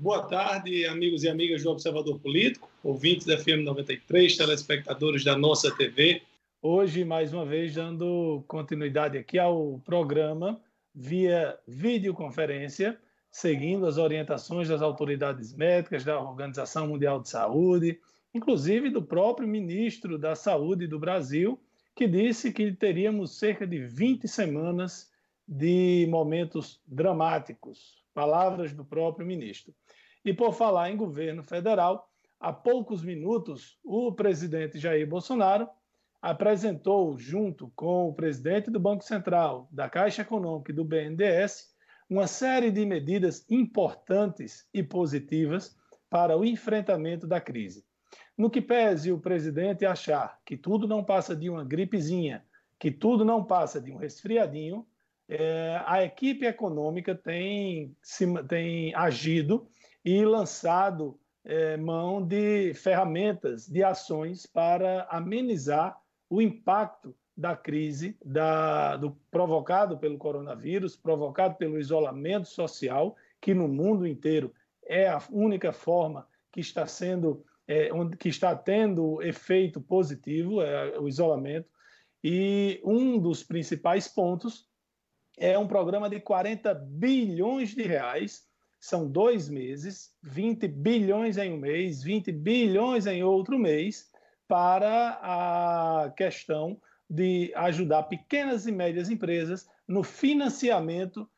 Boa tarde, amigos e amigas do Observador Político, ouvintes da FM 93, telespectadores da nossa TV. Hoje, mais uma vez, dando continuidade aqui ao programa via videoconferência, seguindo as orientações das autoridades médicas, da Organização Mundial de Saúde, inclusive do próprio ministro da Saúde do Brasil, que disse que teríamos cerca de 20 semanas de momentos dramáticos. Palavras do próprio ministro. E por falar em governo federal, há poucos minutos, o presidente Jair Bolsonaro apresentou, junto com o presidente do Banco Central, da Caixa Econômica e do BNDES, uma série de medidas importantes e positivas para o enfrentamento da crise. No que pese o presidente achar que tudo não passa de uma gripezinha, que tudo não passa de um resfriadinho, é, a equipe econômica tem, se, tem agido e lançado é, mão de ferramentas, de ações para amenizar o impacto da crise da, do, provocado pelo coronavírus, provocado pelo isolamento social, que no mundo inteiro é a única forma que está sendo, é, que está tendo efeito positivo, é o isolamento. E um dos principais pontos é um programa de 40 bilhões de reais são dois meses, 20 bilhões em um mês, 20 bilhões em outro mês, para a questão de ajudar pequenas e médias empresas no financiamento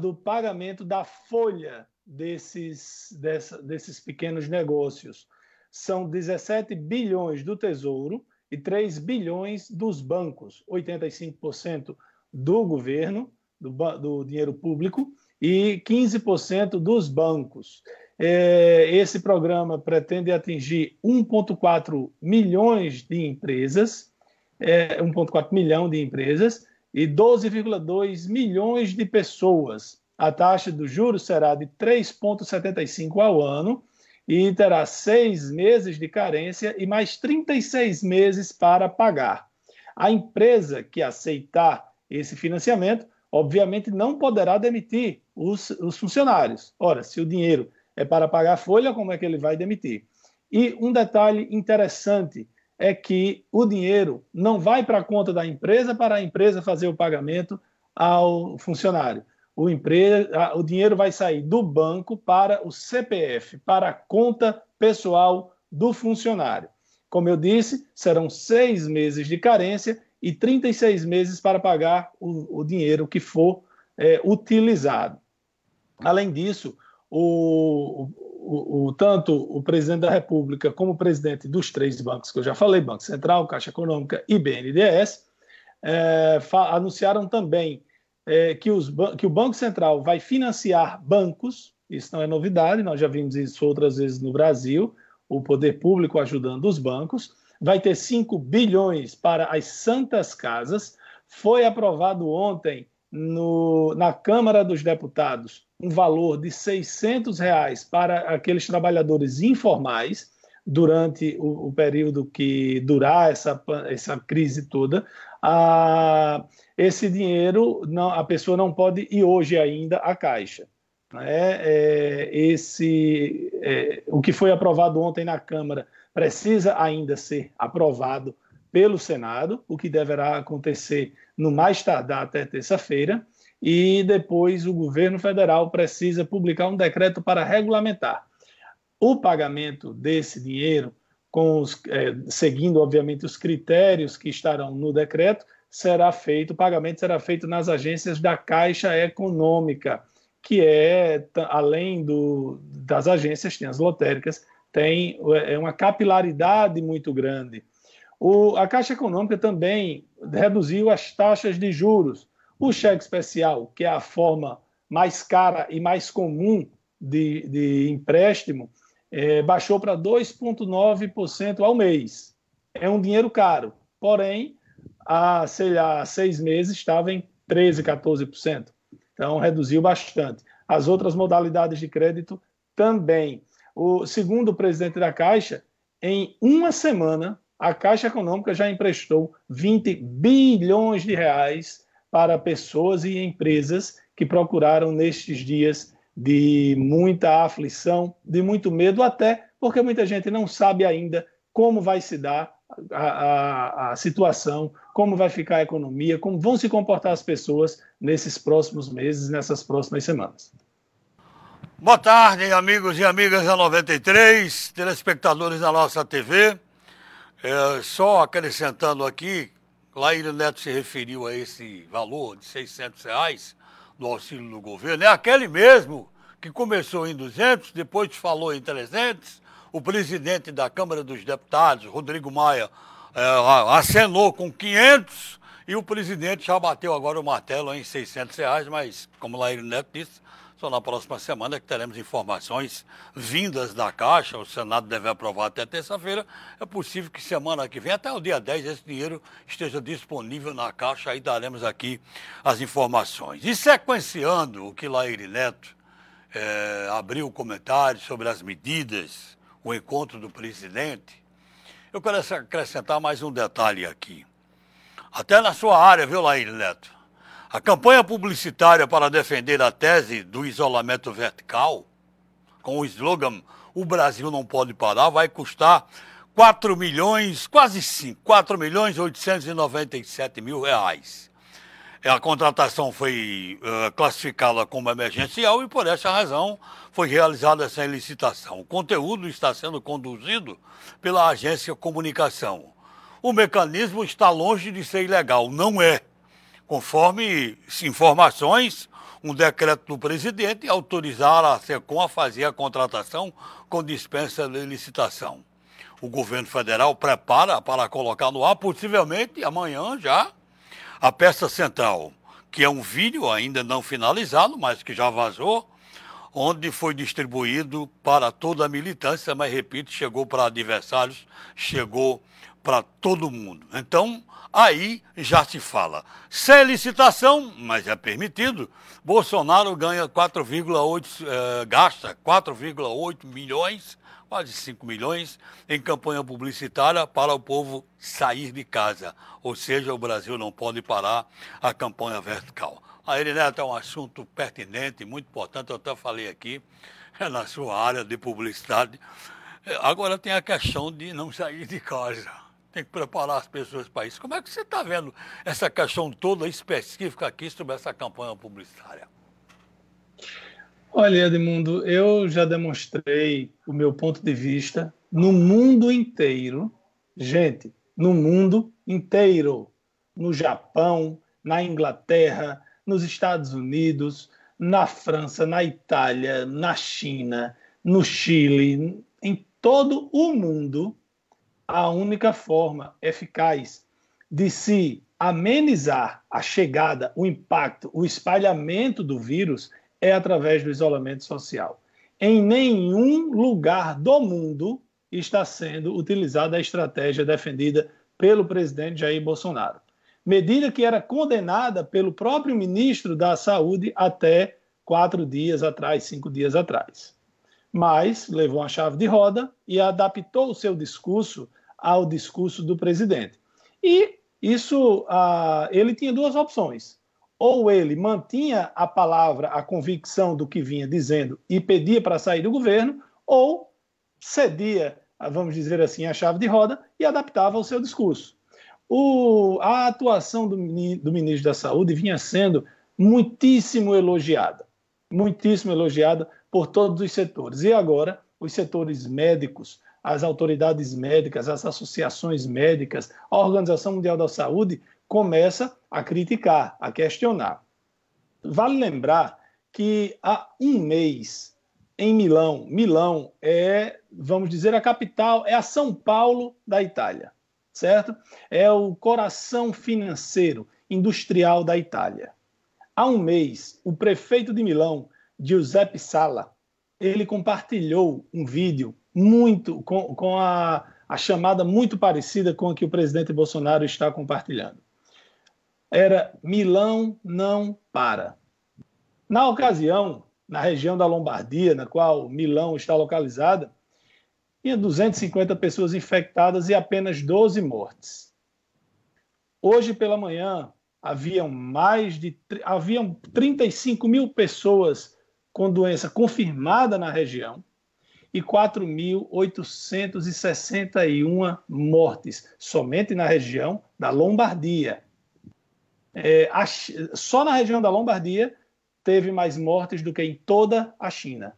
do pagamento da folha desses, dessa, desses pequenos negócios. São 17 bilhões do Tesouro e 3 bilhões dos bancos, 85% do governo, do, do dinheiro público, e 15% dos bancos. É, esse programa pretende atingir 1,4 milhões de empresas, é, 1,4 milhão de empresas e 12,2 milhões de pessoas. A taxa do juros será de 3,75 ao ano e terá seis meses de carência e mais 36 meses para pagar. A empresa que aceitar esse financiamento obviamente não poderá demitir os, os, funcionários. Ora, se o dinheiro é para pagar a folha, como é que ele vai demitir? E um detalhe interessante é que o dinheiro não vai para a conta da empresa para a empresa fazer o pagamento ao funcionário. O, o dinheiro vai sair do banco para o CPF, para a conta pessoal do funcionário. Como eu disse, serão seis meses de carência e 36 meses para pagar o, o dinheiro que for é, utilizado. Além disso, o, o, o, tanto o presidente da República como o presidente dos três bancos que eu já falei, Banco Central, Caixa Econômica e BNDES, é, anunciaram também é, que, os, que o Banco Central vai financiar bancos, isso não é novidade, nós já vimos isso outras vezes no Brasil, o poder público ajudando os bancos, vai ter 5 bilhões para as santas casas. Foi aprovado ontem no, na Câmara dos Deputados um valor de 600 reais para aqueles trabalhadores informais durante o, o período que durar essa, essa crise toda. Ah, esse dinheiro não, a pessoa não pode ir hoje ainda à Caixa. É, é, esse, é, o que foi aprovado ontem na Câmara precisa ainda ser aprovado pelo Senado, o que deverá acontecer no mais tardar até terça-feira, e depois o governo federal precisa publicar um decreto para regulamentar o pagamento desse dinheiro, os, é, seguindo, obviamente, os critérios que estarão no decreto, será feito, o pagamento será feito nas agências da Caixa Econômica, que é, além do, das agências, tem as lotéricas, tem é uma capilaridade muito grande. O, a Caixa Econômica também reduziu as taxas de juros. O cheque especial, que é a forma mais cara e mais comum de, de empréstimo, é, baixou para 2,9% ao mês. É um dinheiro caro, porém, há, sei lá, seis meses estava em 13%, 14%. Então, reduziu bastante. As outras modalidades de crédito também. O, segundo o presidente da Caixa, em uma semana, a Caixa Econômica já emprestou 20 bilhões de reais para pessoas e empresas que procuraram nestes dias de muita aflição, de muito medo, até porque muita gente não sabe ainda como vai se dar a, a, a, situação, como vai ficar a economia, como vão se comportar as pessoas nesses próximos meses, nessas próximas semanas. Boa tarde, amigos e amigas da 93, telespectadores da nossa TV. É, só acrescentando aqui, Laíra Neto se referiu a esse valor de 600 reais do auxílio do governo. É aquele mesmo que começou em 200, depois falou em 300. O presidente da Câmara dos Deputados, Rodrigo Maia, é, acenou com 500 e o presidente já bateu agora o martelo em 600 reais, mas, como Laíra Neto disse, só na próxima semana que teremos informações vindas da Caixa. O Senado deve aprovar até terça-feira. É possível que semana que vem, até o dia 10, esse dinheiro esteja disponível na Caixa. Aí daremos aqui as informações. E sequenciando o que Laíri Neto é, abriu o comentário sobre as medidas, o encontro do presidente, eu quero acrescentar mais um detalhe aqui. Até na sua área, viu, Laíri Neto? A campanha publicitária para defender a tese do isolamento vertical, com o slogan O Brasil não pode parar, vai custar 4 milhões, quase 5, 4 milhões 897 mil reais. A contratação foi uh, classificada como emergencial e por essa razão foi realizada essa licitação. O conteúdo está sendo conduzido pela agência Comunicação. O mecanismo está longe de ser ilegal, não é conforme informações, um decreto do presidente autorizar a SECOM a fazer a contratação com dispensa de licitação. O governo federal prepara para colocar no ar, possivelmente amanhã já, a peça central, que é um vídeo ainda não finalizado, mas que já vazou, onde foi distribuído para toda a militância, mas repito, chegou para adversários, chegou para todo mundo. Então, aí já se fala. Sem licitação, mas é permitido, Bolsonaro ganha 4,8, eh, gasta 4,8 milhões, quase 5 milhões, em campanha publicitária para o povo sair de casa. Ou seja, o Brasil não pode parar a campanha vertical. A Erineta é um assunto pertinente, muito importante, eu até falei aqui, é na sua área de publicidade. Agora tem a questão de não sair de casa tem que preparar as pessoas para isso. Como é que você está vendo essa questão toda específica aqui sobre essa campanha publicitária? Olha, Edmundo, eu já demonstrei o meu ponto de vista no mundo inteiro. Gente, no mundo inteiro. No Japão, na Inglaterra, nos Estados Unidos, na França, na Itália, na China, no Chile, em todo o mundo, a única forma eficaz de se amenizar a chegada, o impacto, o espalhamento do vírus é através do isolamento social. Em nenhum lugar do mundo está sendo utilizada a estratégia defendida pelo presidente Jair Bolsonaro. Medida que era condenada pelo próprio ministro da Saúde até quatro dias atrás, cinco dias atrás. Mas levou a chave de roda e adaptou o seu discurso ao discurso do presidente. E isso, uh, ele tinha duas opções. Ou ele mantinha a palavra, a convicção do que vinha dizendo e pedia para sair do governo, ou cedia, vamos dizer assim, a chave de roda e adaptava o seu discurso. O, a atuação do, do ministro da Saúde vinha sendo muitíssimo elogiada, muitíssimo elogiada por todos os setores. E agora, os setores médicos, as autoridades médicas, as associações médicas, a Organização Mundial da Saúde começa a criticar, a questionar. Vale lembrar que há um mês, em Milão, Milão é, vamos dizer, a capital, é a São Paulo da Itália, certo? É o coração financeiro, industrial da Itália. Há um mês, o prefeito de Milão, Giuseppe Sala, ele compartilhou um vídeo muito, com, com a, a chamada muito parecida com a que o presidente Bolsonaro está compartilhando. Era Milão não para. Na ocasião, na região da Lombardia, na qual Milão está localizada, tinha 250 pessoas infectadas e apenas 12 mortes. Hoje pela manhã, haviam mais de haviam 35 mil pessoas com doença confirmada na região e 4.861 mortes somente na região da Lombardia. É, a, só na região da Lombardia teve mais mortes do que em toda a China.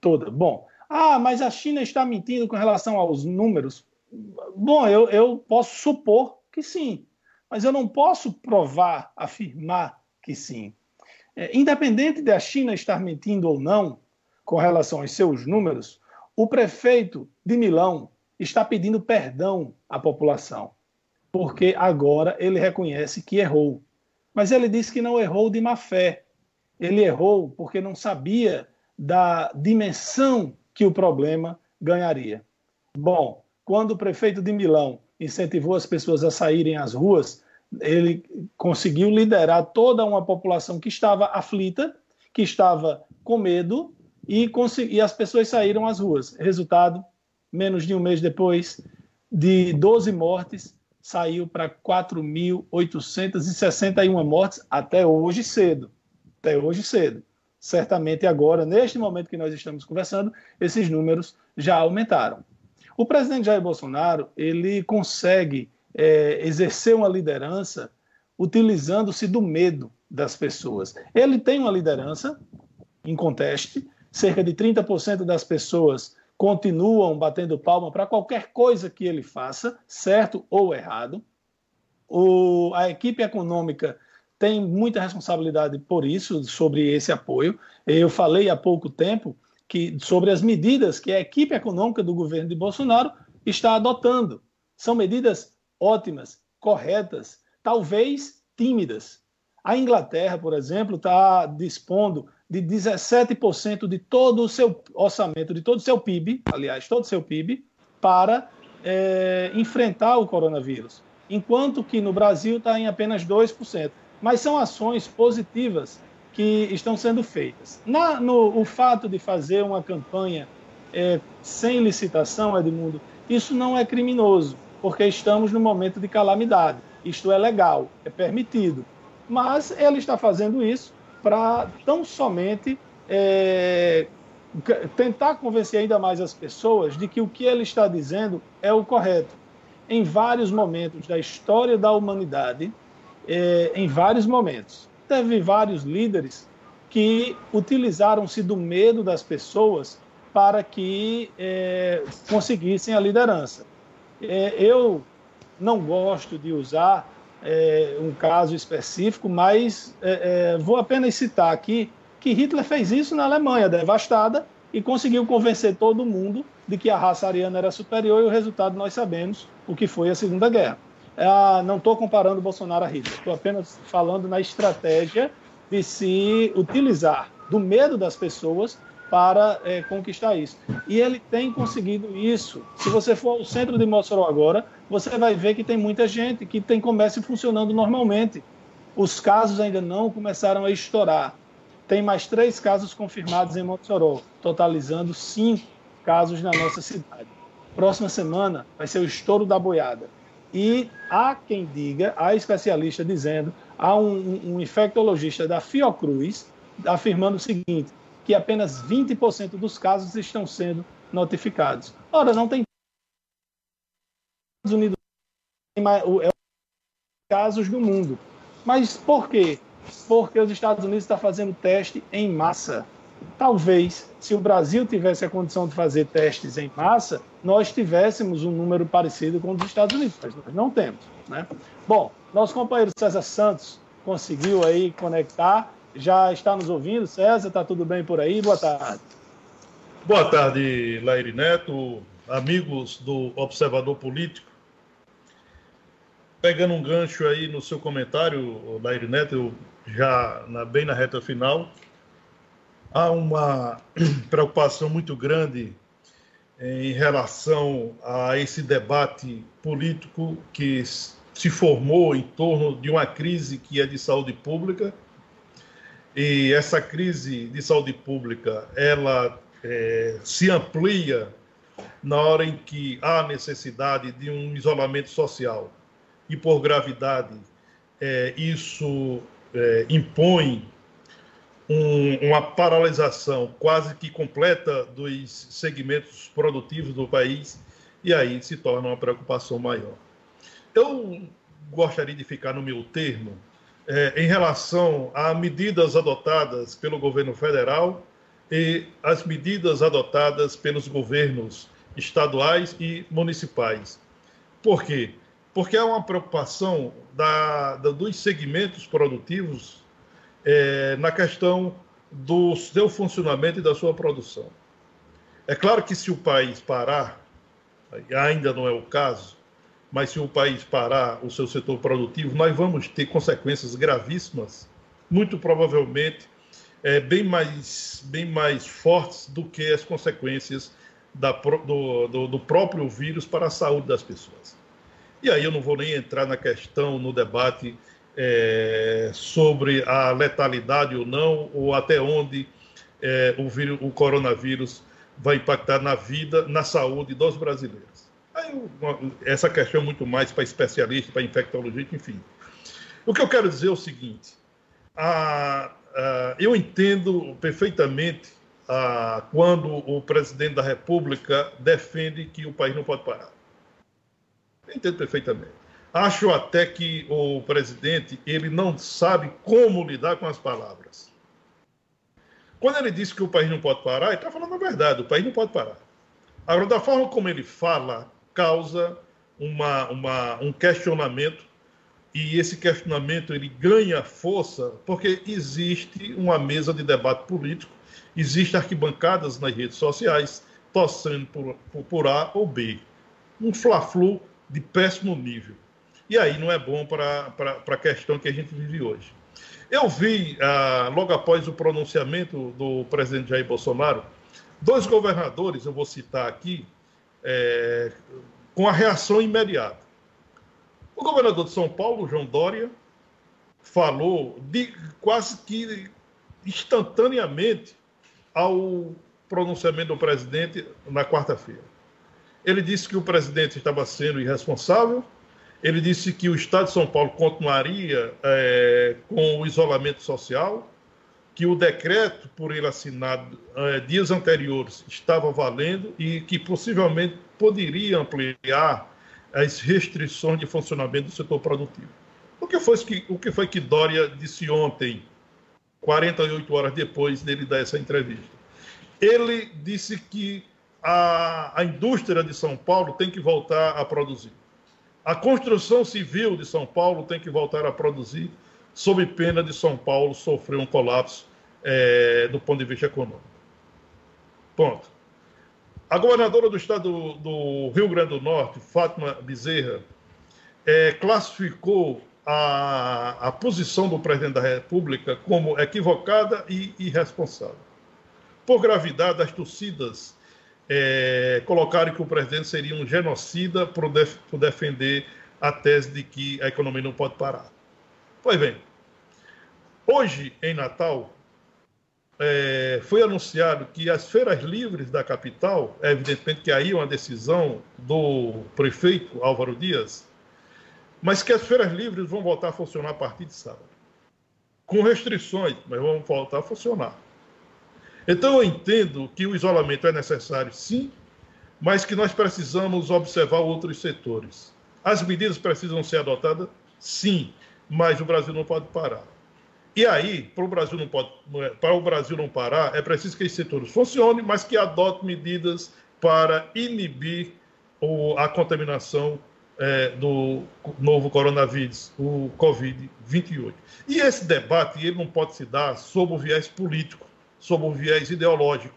Toda. Bom, ah, mas a China está mentindo com relação aos números. Bom, eu, eu posso supor que sim, mas eu não posso provar, afirmar que sim. É, independente da China estar mentindo ou não com relação aos seus números, o prefeito de Milão está pedindo perdão à população, porque agora ele reconhece que errou. Mas ele disse que não errou de má fé. Ele errou porque não sabia da dimensão que o problema ganharia. Bom, quando o prefeito de Milão incentivou as pessoas a saírem às ruas, ele conseguiu liderar toda uma população que estava aflita, que estava com medo, e, e as pessoas saíram às ruas. Resultado, menos de um mês depois, de 12 mortes, saiu para 4.861 mortes até hoje cedo. Até hoje cedo. Certamente agora, neste momento que nós estamos conversando, esses números já aumentaram. O presidente Jair Bolsonaro ele consegue é, exercer uma liderança utilizando-se do medo das pessoas. Ele tem uma liderança em conteste, cerca de 30% das pessoas continuam batendo palma para qualquer coisa que ele faça, certo ou errado. O, a equipe econômica tem muita responsabilidade por isso, sobre esse apoio. Eu falei há pouco tempo que sobre as medidas que a equipe econômica do governo de Bolsonaro está adotando. São medidas ótimas, corretas, talvez tímidas. A Inglaterra, por exemplo, está dispondo de 17% de todo o seu orçamento, de todo o seu PIB, aliás, todo o seu PIB, para é, enfrentar o coronavírus, enquanto que no Brasil está em apenas 2%. Mas são ações positivas que estão sendo feitas. Na, no, o fato de fazer uma campanha é, sem licitação, Edmundo, isso não é criminoso, porque estamos no momento de calamidade. Isto é legal, é permitido. Mas ele está fazendo isso para tão somente é, tentar convencer ainda mais as pessoas de que o que ele está dizendo é o correto. Em vários momentos da história da humanidade, é, em vários momentos, teve vários líderes que utilizaram-se do medo das pessoas para que é, conseguissem a liderança. É, eu não gosto de usar é, um caso específico, mas é, é, vou apenas citar aqui que Hitler fez isso na Alemanha, devastada, e conseguiu convencer todo mundo de que a raça ariana era superior, e o resultado nós sabemos o que foi a Segunda Guerra. Ah, não estou comparando Bolsonaro a Hitler, estou apenas falando na estratégia de se utilizar do medo das pessoas para é, conquistar isso. E ele tem conseguido isso. Se você for ao centro de Mossoró agora, você vai ver que tem muita gente que tem comércio funcionando normalmente. Os casos ainda não começaram a estourar. Tem mais três casos confirmados em Mossoró, totalizando cinco casos na nossa cidade. Próxima semana vai ser o estouro da boiada. E há quem diga, há especialista dizendo, há um, um infectologista da Fiocruz afirmando o seguinte, que apenas 20% dos casos estão sendo notificados. Ora, não tem Estados Unidos é casos do mundo. Mas por quê? Porque os Estados Unidos estão fazendo teste em massa. Talvez, se o Brasil tivesse a condição de fazer testes em massa, nós tivéssemos um número parecido com o dos Estados Unidos, mas nós não temos. Né? Bom, nosso companheiro César Santos conseguiu aí conectar, já está nos ouvindo. César, está tudo bem por aí? Boa tarde. Boa tarde, Laire Neto, amigos do Observador Político. Pegando um gancho aí no seu comentário, Laire Neto, já na, bem na reta final, há uma preocupação muito grande em relação a esse debate político que se formou em torno de uma crise que é de saúde pública. E essa crise de saúde pública, ela é, se amplia na hora em que há necessidade de um isolamento social. E por gravidade, é, isso é, impõe um, uma paralisação quase que completa dos segmentos produtivos do país, e aí se torna uma preocupação maior. Eu gostaria de ficar no meu termo é, em relação a medidas adotadas pelo governo federal e as medidas adotadas pelos governos estaduais e municipais. Por quê? Porque há uma preocupação da, da dos segmentos produtivos é, na questão do seu funcionamento e da sua produção. É claro que se o país parar, ainda não é o caso, mas se o país parar o seu setor produtivo, nós vamos ter consequências gravíssimas, muito provavelmente é, bem, mais, bem mais fortes do que as consequências da, do, do, do próprio vírus para a saúde das pessoas. E aí eu não vou nem entrar na questão, no debate é, sobre a letalidade ou não, ou até onde é, o, vírus, o coronavírus vai impactar na vida, na saúde dos brasileiros. Aí, essa questão é muito mais para especialista, para infectologista, enfim. O que eu quero dizer é o seguinte: a, a, eu entendo perfeitamente a, quando o presidente da República defende que o país não pode parar. Eu entendo perfeitamente. Acho até que o presidente ele não sabe como lidar com as palavras. Quando ele disse que o país não pode parar, ele está falando a verdade, o país não pode parar. Agora, da forma como ele fala, causa uma, uma, um questionamento e esse questionamento ele ganha força porque existe uma mesa de debate político, existem arquibancadas nas redes sociais torcendo por, por, por A ou B. Um fla-flu de péssimo nível. E aí não é bom para a questão que a gente vive hoje. Eu vi, ah, logo após o pronunciamento do presidente Jair Bolsonaro, dois governadores, eu vou citar aqui, é, com a reação imediata. O governador de São Paulo, João Dória, falou de, quase que instantaneamente ao pronunciamento do presidente na quarta-feira. Ele disse que o presidente estava sendo irresponsável, ele disse que o Estado de São Paulo continuaria é, com o isolamento social, que o decreto por ele assinado é, dias anteriores estava valendo e que possivelmente poderia ampliar as restrições de funcionamento do setor produtivo. O que foi que, o que, foi que Dória disse ontem, 48 horas depois dele dar essa entrevista? Ele disse que a, a indústria de São Paulo tem que voltar a produzir. A construção civil de São Paulo tem que voltar a produzir, sob pena de São Paulo sofrer um colapso é, do ponto de vista econômico. Ponto. A governadora do estado do, Rio Grande do Norte, Fátima Bezerra, é, classificou a, a posição do presidente da República como equivocada e irresponsável. Por gravidade, as torcidas é, colocaram que o presidente seria um genocida por, def por defender a tese de que a economia não pode parar. Pois bem, hoje em Natal é, foi anunciado que as feiras livres da capital, é evidentemente que aí é uma decisão do prefeito Álvaro Dias, mas que as feiras livres vão voltar a funcionar a partir de sábado. Com restrições, mas vão voltar a funcionar. Então, eu entendo que o isolamento é necessário, sim, mas que nós precisamos observar outros setores. As medidas precisam ser adotadas, sim, mas o Brasil não pode parar. E aí, para o Brasil não pode, é, para o Brasil não parar, é preciso que esses setores funcionem, mas que adotem medidas para inibir a contaminação é, do novo coronavírus, o Covid-28. E esse debate ele não pode se dar sob o viés político sob um viés ideológico.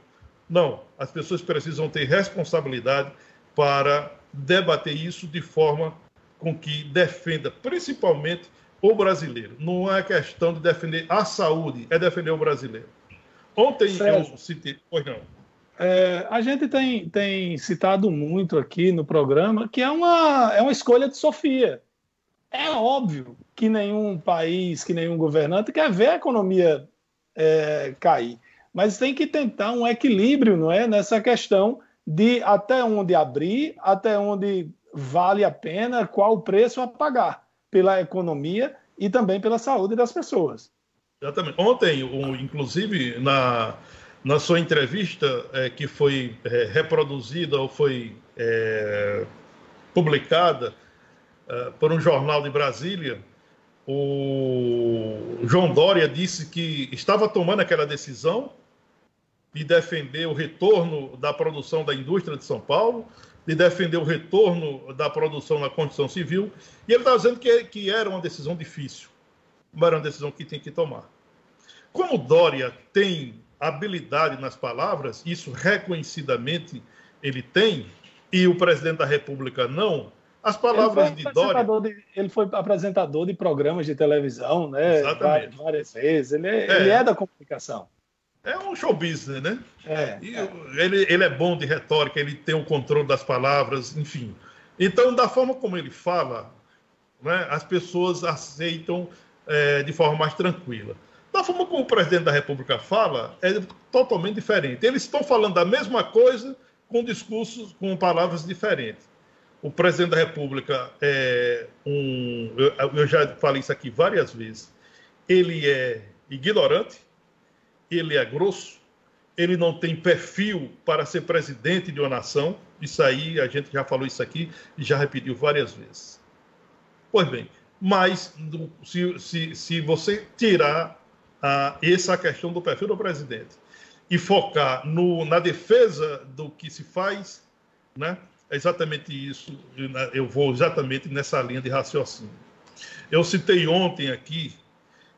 Não, as pessoas precisam ter responsabilidade para debater isso de forma com que defenda principalmente o brasileiro. Não é questão de defender a saúde, é defender o brasileiro. Ontem Sérgio, eu citei. Pois não. É, a gente tem, tem citado muito aqui no programa que é uma, é uma escolha de Sofia. É óbvio que nenhum país, que nenhum governante quer ver a economia é, cair mas tem que tentar um equilíbrio, não é, nessa questão de até onde abrir, até onde vale a pena, qual o preço a pagar pela economia e também pela saúde das pessoas. Exatamente. Ontem, inclusive, na, na sua entrevista é, que foi é, reproduzida ou foi é, publicada é, por um jornal de Brasília, o João Dória disse que estava tomando aquela decisão de defender o retorno da produção da indústria de São Paulo, de defender o retorno da produção na construção civil, e ele está dizendo que, que era uma decisão difícil, mas era uma decisão que tem que tomar. Como Dória tem habilidade nas palavras, isso reconhecidamente ele tem, e o presidente da República não, as palavras de Dória. De, ele foi apresentador de programas de televisão, né? Exatamente. Várias vezes. Ele é, é. ele é da comunicação. É um show business, né? É, Ele, ele é bom de retórica, ele tem o controle das palavras, enfim. Então, da forma como ele fala, né, as pessoas aceitam é, de forma mais tranquila. Da forma como o presidente da República fala, é totalmente diferente. Eles estão falando a mesma coisa com discursos, com palavras diferentes. O presidente da República é um. Eu, eu já falei isso aqui várias vezes. Ele é ignorante, ele é grosso, ele não tem perfil para ser presidente de uma nação. Isso aí, a gente já falou isso aqui e já repetiu várias vezes. Pois bem, mas se, se, se você tirar essa questão do perfil do presidente e focar no, na defesa do que se faz, né? É exatamente isso. Eu vou exatamente nessa linha de raciocínio. Eu citei ontem aqui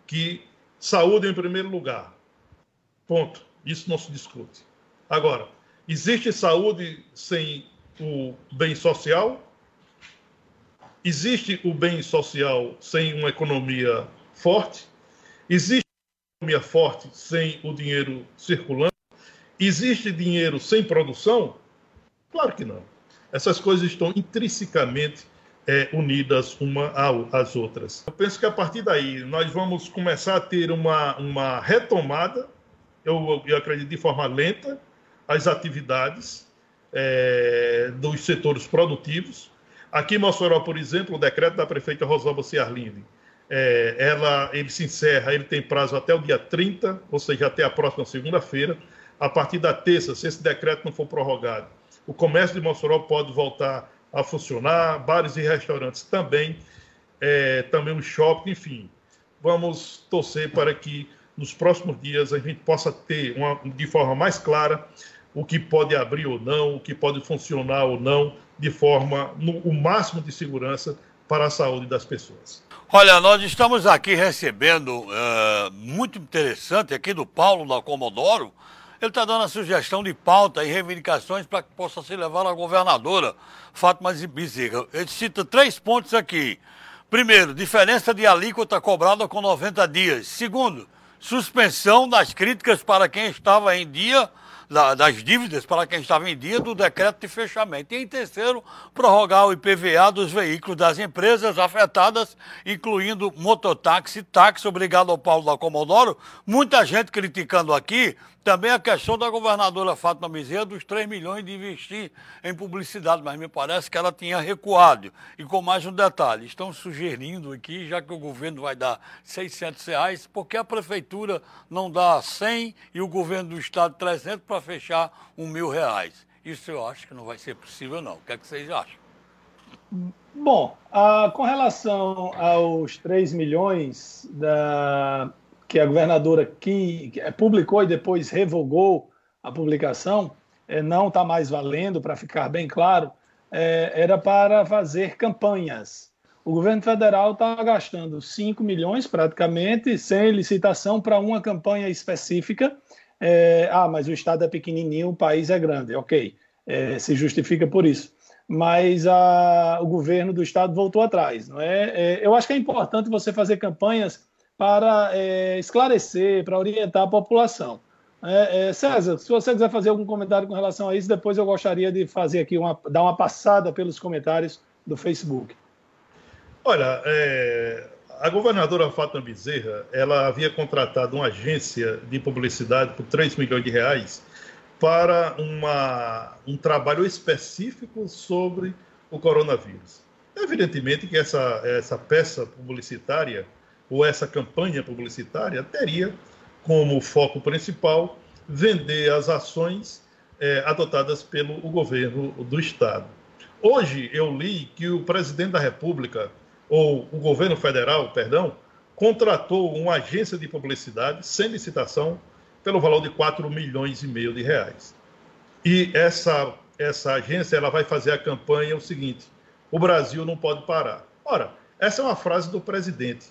que saúde em primeiro lugar. Ponto. Isso não se discute. Agora, existe saúde sem o bem social? Existe o bem social sem uma economia forte? Existe economia forte sem o dinheiro circulando? Existe dinheiro sem produção? Claro que não. Essas coisas estão intrinsecamente é, unidas uma às outras. Eu penso que a partir daí nós vamos começar a ter uma, uma retomada, eu, eu acredito de forma lenta, as atividades é, dos setores produtivos. Aqui em Mossoró, por exemplo, o decreto da prefeita Rosalba Ciarline é, ela, ele se encerra, ele tem prazo até o dia 30, ou seja, até a próxima segunda-feira. A partir da terça, se esse decreto não for prorrogado, o comércio de Mossoró pode voltar a funcionar, bares e restaurantes também, é, também o shopping, enfim. Vamos torcer para que nos próximos dias a gente possa ter uma, de forma mais clara o que pode abrir ou não, o que pode funcionar ou não, de forma, no, o máximo de segurança para a saúde das pessoas. Olha, nós estamos aqui recebendo, uh, muito interessante, aqui do Paulo da Comodoro. Ele está dando a sugestão de pauta e reivindicações para que possa ser levado à governadora Fátima Bezerra. Ele cita três pontos aqui. Primeiro, diferença de alíquota cobrada com 90 dias. Segundo, suspensão das críticas para quem estava em dia das dívidas para quem estava em dia do decreto de fechamento. E em terceiro, prorrogar o IPVA dos veículos das empresas afetadas, incluindo mototáxi, táxi, obrigado ao Paulo da Comodoro. Muita gente criticando aqui também a questão da governadora Fátima Bezerra dos 3 milhões de investir em publicidade, mas me parece que ela tinha recuado. E com mais um detalhe, estão sugerindo aqui, já que o governo vai dar 600 reais, porque a prefeitura não dá 100 e o governo do estado 300 para fechar um mil reais. Isso eu acho que não vai ser possível não. O que, é que vocês acham? Bom, ah, com relação aos 3 milhões da que a governadora que, que publicou e depois revogou a publicação, é, não está mais valendo, para ficar bem claro, é, era para fazer campanhas. O governo federal está gastando 5 milhões praticamente, sem licitação, para uma campanha específica. É, ah, mas o Estado é pequenininho, o país é grande. Ok, é, se justifica por isso. Mas a, o governo do Estado voltou atrás. Não é? é eu acho que é importante você fazer campanhas para é, esclarecer, para orientar a população. É, é, César, se você quiser fazer algum comentário com relação a isso, depois eu gostaria de fazer aqui uma, dar uma passada pelos comentários do Facebook. Olha, é, a governadora Fátima Bezerra, ela havia contratado uma agência de publicidade por 3 milhões de reais para uma, um trabalho específico sobre o coronavírus. Evidentemente que essa, essa peça publicitária ou essa campanha publicitária teria como foco principal vender as ações é, adotadas pelo governo do Estado. Hoje eu li que o presidente da República, ou o governo federal, perdão, contratou uma agência de publicidade sem licitação pelo valor de 4 milhões e meio de reais. E essa, essa agência ela vai fazer a campanha o seguinte: o Brasil não pode parar. Ora, essa é uma frase do presidente.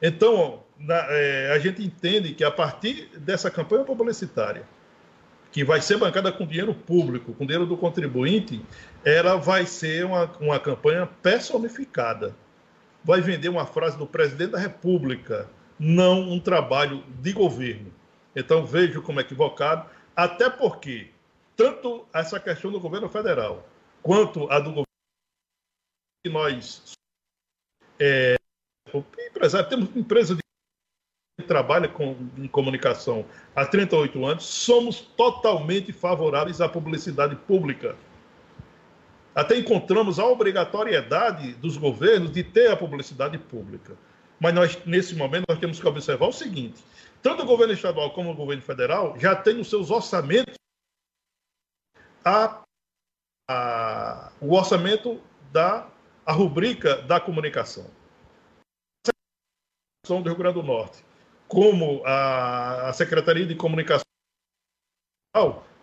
Então, na, é, a gente entende que a partir dessa campanha publicitária, que vai ser bancada com dinheiro público, com dinheiro do contribuinte, ela vai ser uma, uma campanha personificada. Vai vender uma frase do presidente da República, não um trabalho de governo. Então, vejo como equivocado, até porque tanto essa questão do governo federal quanto a do governo que nós é, empresário, temos empresa de trabalha com, em comunicação há 38 anos, somos totalmente favoráveis à publicidade pública. Até encontramos a obrigatoriedade dos governos de ter a publicidade pública. Mas nós, nesse momento, nós temos que observar o seguinte: tanto o governo estadual como o governo federal já têm os seus orçamentos a, a, o orçamento da a rubrica da comunicação. Do Rio Grande do Norte como a, Secretaria de Comunicação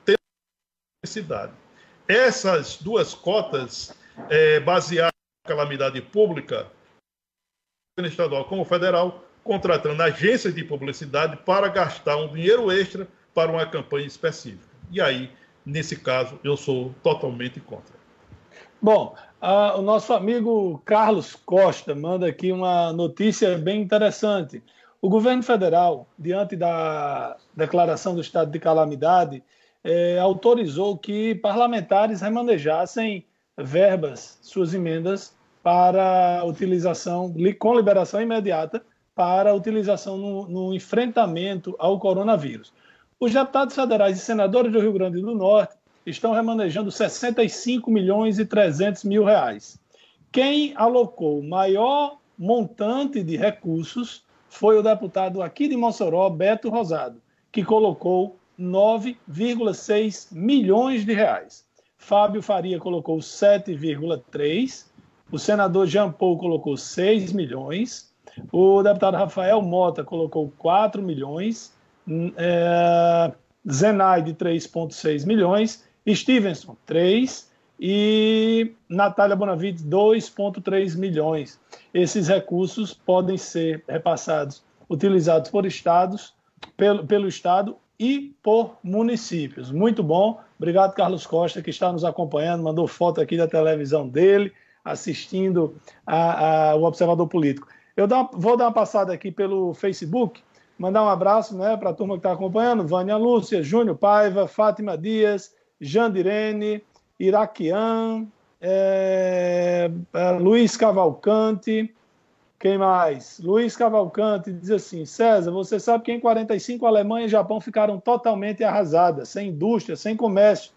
tem necessidade. Essas duas cotas, é, baseadas na calamidade pública, estadual como federal, contratando agências de publicidade para gastar um dinheiro extra para uma campanha específica. E aí, nesse caso, eu sou totalmente contra. Bom, o nosso amigo Carlos Costa manda aqui uma notícia bem interessante. O governo federal, diante da declaração do estado de calamidade, é, autorizou que parlamentares remanejassem verbas, suas emendas, para utilização, com liberação imediata, para utilização no, no enfrentamento ao coronavírus. Os deputados federais e senadores do Rio Grande do Norte estão remanejando 65 milhões e 300 mil reais. Quem alocou o maior montante de recursos foi o deputado aqui de Mossoró, Beto Rosado, que colocou 9,6 milhões de reais. Fábio Faria colocou 7,3, o senador Jean Paul colocou 6 milhões, o deputado Rafael Mota colocou 4 milhões, é, Zenaide 3,6 milhões, Stevenson 3 e Natália Bonavides 2,3 milhões. Esses recursos podem ser repassados, utilizados por estados, pelo, pelo estado e por municípios. Muito bom. Obrigado, Carlos Costa, que está nos acompanhando, mandou foto aqui da televisão dele, assistindo a, a, o Observador Político. Eu dou, vou dar uma passada aqui pelo Facebook, mandar um abraço né, para a turma que está acompanhando: Vânia Lúcia, Júnior Paiva, Fátima Dias, Jandirene, Iraquian, é, é, Luiz Cavalcante, quem mais? Luiz Cavalcante diz assim: César, você sabe que em 45 a Alemanha e Japão ficaram totalmente arrasadas, sem indústria, sem comércio,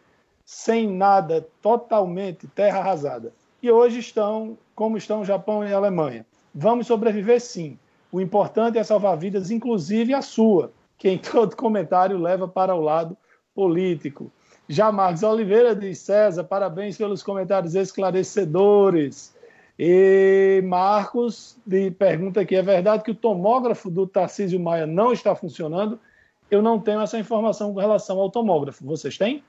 sem nada, totalmente terra arrasada. E hoje estão como estão Japão e Alemanha. Vamos sobreviver sim. O importante é salvar vidas, inclusive a sua, que em todo comentário leva para o lado político. Já Marcos Oliveira diz: César, parabéns pelos comentários esclarecedores. E Marcos de, pergunta aqui: é verdade que o tomógrafo do Tarcísio Maia não está funcionando? Eu não tenho essa informação com relação ao tomógrafo. Vocês têm?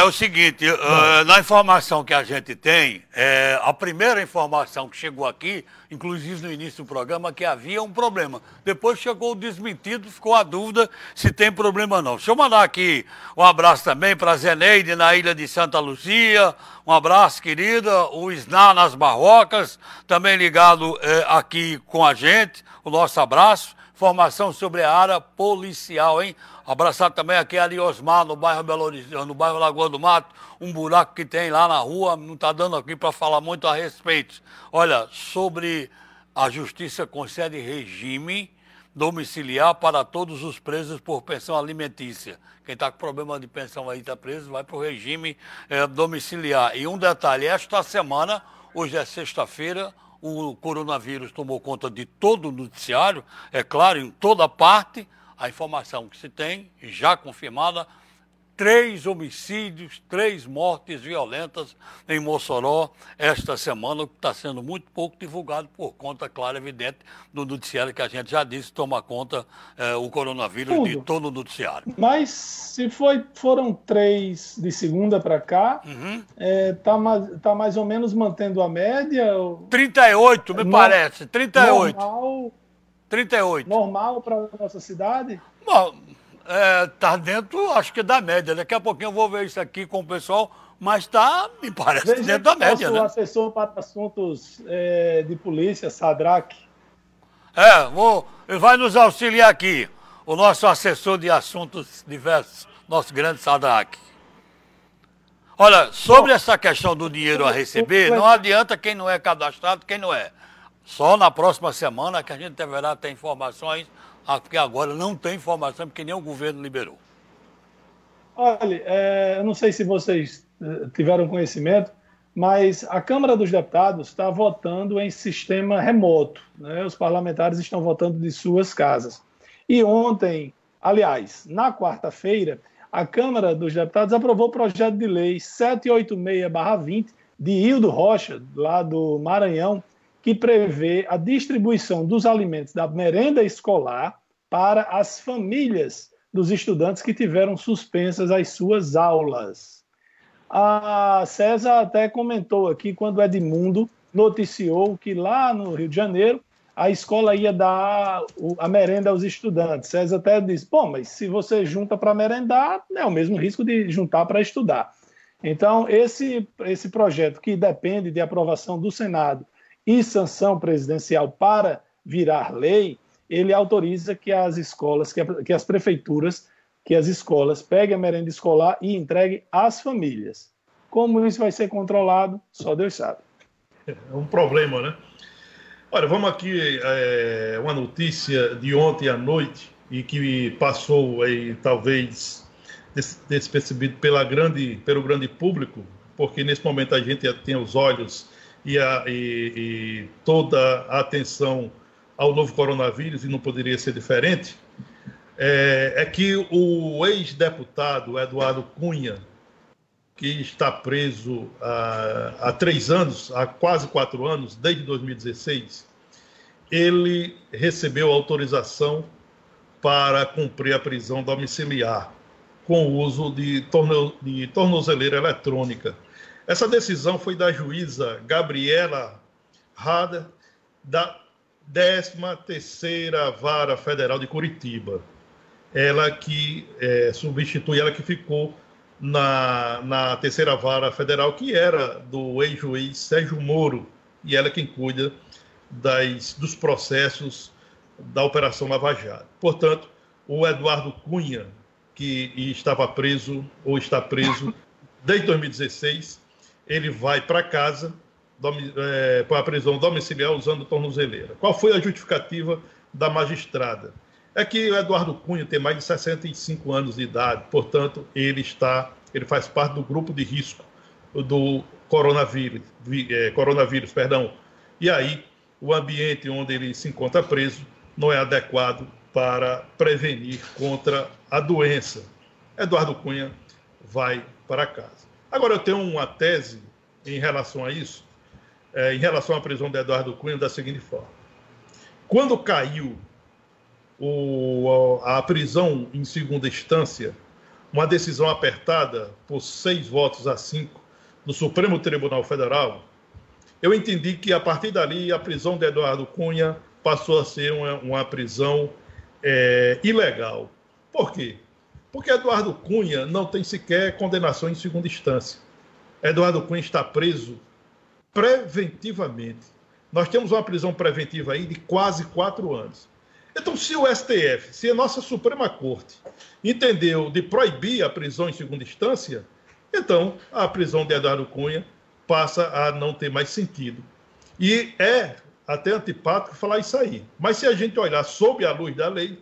É o seguinte, uh, na informação que a gente tem, é, a primeira informação que chegou aqui, inclusive no início do programa, que havia um problema. Depois chegou o desmentido, ficou a dúvida se tem problema ou não. Deixa eu mandar aqui um abraço também para a Zeneide na ilha de Santa Luzia, um abraço, querida, o Isná nas Barrocas, também ligado é, aqui com a gente, o nosso abraço. Informação sobre a área policial, hein? Abraçar também aqui ali Osmar, no bairro Belo Horizonte, no bairro Lagoa do Mato, um buraco que tem lá na rua, não está dando aqui para falar muito a respeito. Olha, sobre a justiça concede regime domiciliar para todos os presos por pensão alimentícia. Quem está com problema de pensão aí está preso, vai para o regime é, domiciliar. E um detalhe, esta semana, hoje é sexta-feira, o coronavírus tomou conta de todo o noticiário, é claro, em toda parte, a informação que se tem, já confirmada, três homicídios, três mortes violentas em Mossoró esta semana, o que está sendo muito pouco divulgado por conta, claro, evidente, do noticiário que a gente já disse, toma conta é, o coronavírus Tudo. de todo o noticiário. Mas se foi, foram três de segunda para cá, está uhum. é, tá mais, tá mais ou menos mantendo a média? 38, me no, parece, 38. Normal, 38. Normal para a nossa cidade? Bom, está é, dentro, acho que da média. Daqui a pouquinho eu vou ver isso aqui com o pessoal, mas está, me parece, Veja dentro da média. Né? O assessor para assuntos é, de polícia, Sadraque. É, vou, ele vai nos auxiliar aqui, o nosso assessor de assuntos diversos, nosso grande Sadraque. Olha, sobre Bom, essa questão do dinheiro a receber, não adianta quem não é cadastrado, quem não é. Só na próxima semana que a gente deverá ter informações ah, porque agora não tem informação, porque nem o governo liberou. Olha, é, eu não sei se vocês eh, tiveram conhecimento, mas a Câmara dos Deputados está votando em sistema remoto. Né? Os parlamentares estão votando de suas casas. E ontem, aliás, na quarta-feira, a Câmara dos Deputados aprovou o projeto de lei 786-20 de Hildo Rocha, lá do Maranhão, que prevê a distribuição dos alimentos da merenda escolar para as famílias dos estudantes que tiveram suspensas as suas aulas. A César até comentou aqui quando Edmundo noticiou que lá no Rio de Janeiro a escola ia dar a merenda aos estudantes. César até disse: bom, mas se você junta para merendar, é o mesmo risco de juntar para estudar. Então, esse, esse projeto que depende de aprovação do Senado e sanção presidencial para virar lei, ele autoriza que as escolas, que, a, que as prefeituras, que as escolas peguem a merenda escolar e entreguem às famílias. Como isso vai ser controlado, só Deus sabe. É um problema, né? Olha, vamos aqui, é, uma notícia de ontem à noite e que passou aí, talvez, despercebido pela grande, pelo grande público, porque nesse momento a gente tem os olhos e, a, e, e toda a atenção ao novo coronavírus, e não poderia ser diferente, é, é que o ex-deputado Eduardo Cunha, que está preso há, há, três anos, há quase quatro anos, desde 2016, ele recebeu autorização para cumprir a prisão domiciliar com o uso de, torno, de tornozeleira eletrônica. Essa decisão foi da juíza Gabriela Rada, da 13ª Vara Federal de Curitiba. Ela que é, substitui, ela que ficou na, na terceira vara federal, que era do ex-juiz Sérgio Moro, e ela é quem cuida das, dos processos da Operação Lava Jato. Portanto, o Eduardo Cunha, que estava preso ou está preso desde 2016, ele vai para casa é, para a prisão domiciliar usando tornozeleira. Qual foi a justificativa da magistrada? É que o Eduardo Cunha tem mais de 65 anos de idade, portanto, ele está, ele faz parte do grupo de risco do coronavírus, é, coronavírus, perdão. E aí, o ambiente onde ele se encontra preso não é adequado para prevenir contra a doença. Eduardo Cunha vai para casa. Agora, eu tenho uma tese em relação a isso, é, em relação à prisão de Eduardo Cunha, da seguinte forma: quando caiu o, a, a prisão em segunda instância, uma decisão apertada por seis votos a cinco no Supremo Tribunal Federal, eu entendi que a partir dali a prisão de Eduardo Cunha passou a ser uma, uma prisão é, ilegal. Por quê? Porque Eduardo Cunha não tem sequer condenação em segunda instância. Eduardo Cunha está preso preventivamente. Nós temos uma prisão preventiva aí de quase quatro anos. Então, se o STF, se a nossa Suprema Corte entendeu de proibir a prisão em segunda instância, então a prisão de Eduardo Cunha passa a não ter mais sentido. E é até antipático falar isso aí. Mas se a gente olhar sob a luz da lei,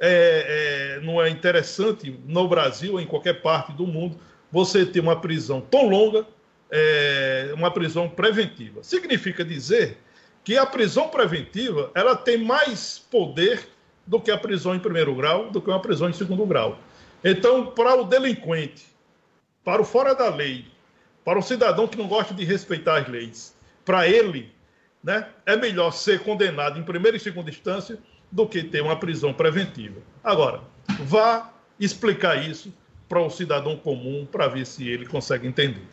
é, é, não é interessante no Brasil em qualquer parte do mundo você ter uma prisão tão longa, é, uma prisão preventiva. Significa dizer que a prisão preventiva ela tem mais poder do que a prisão em primeiro grau, do que uma prisão em segundo grau. Então, para o delinquente, para o fora da lei, para o cidadão que não gosta de respeitar as leis, para ele, né, é melhor ser condenado em primeira e segunda instância do que ter uma prisão preventiva. Agora, vá explicar isso para o cidadão comum para ver se ele consegue entender.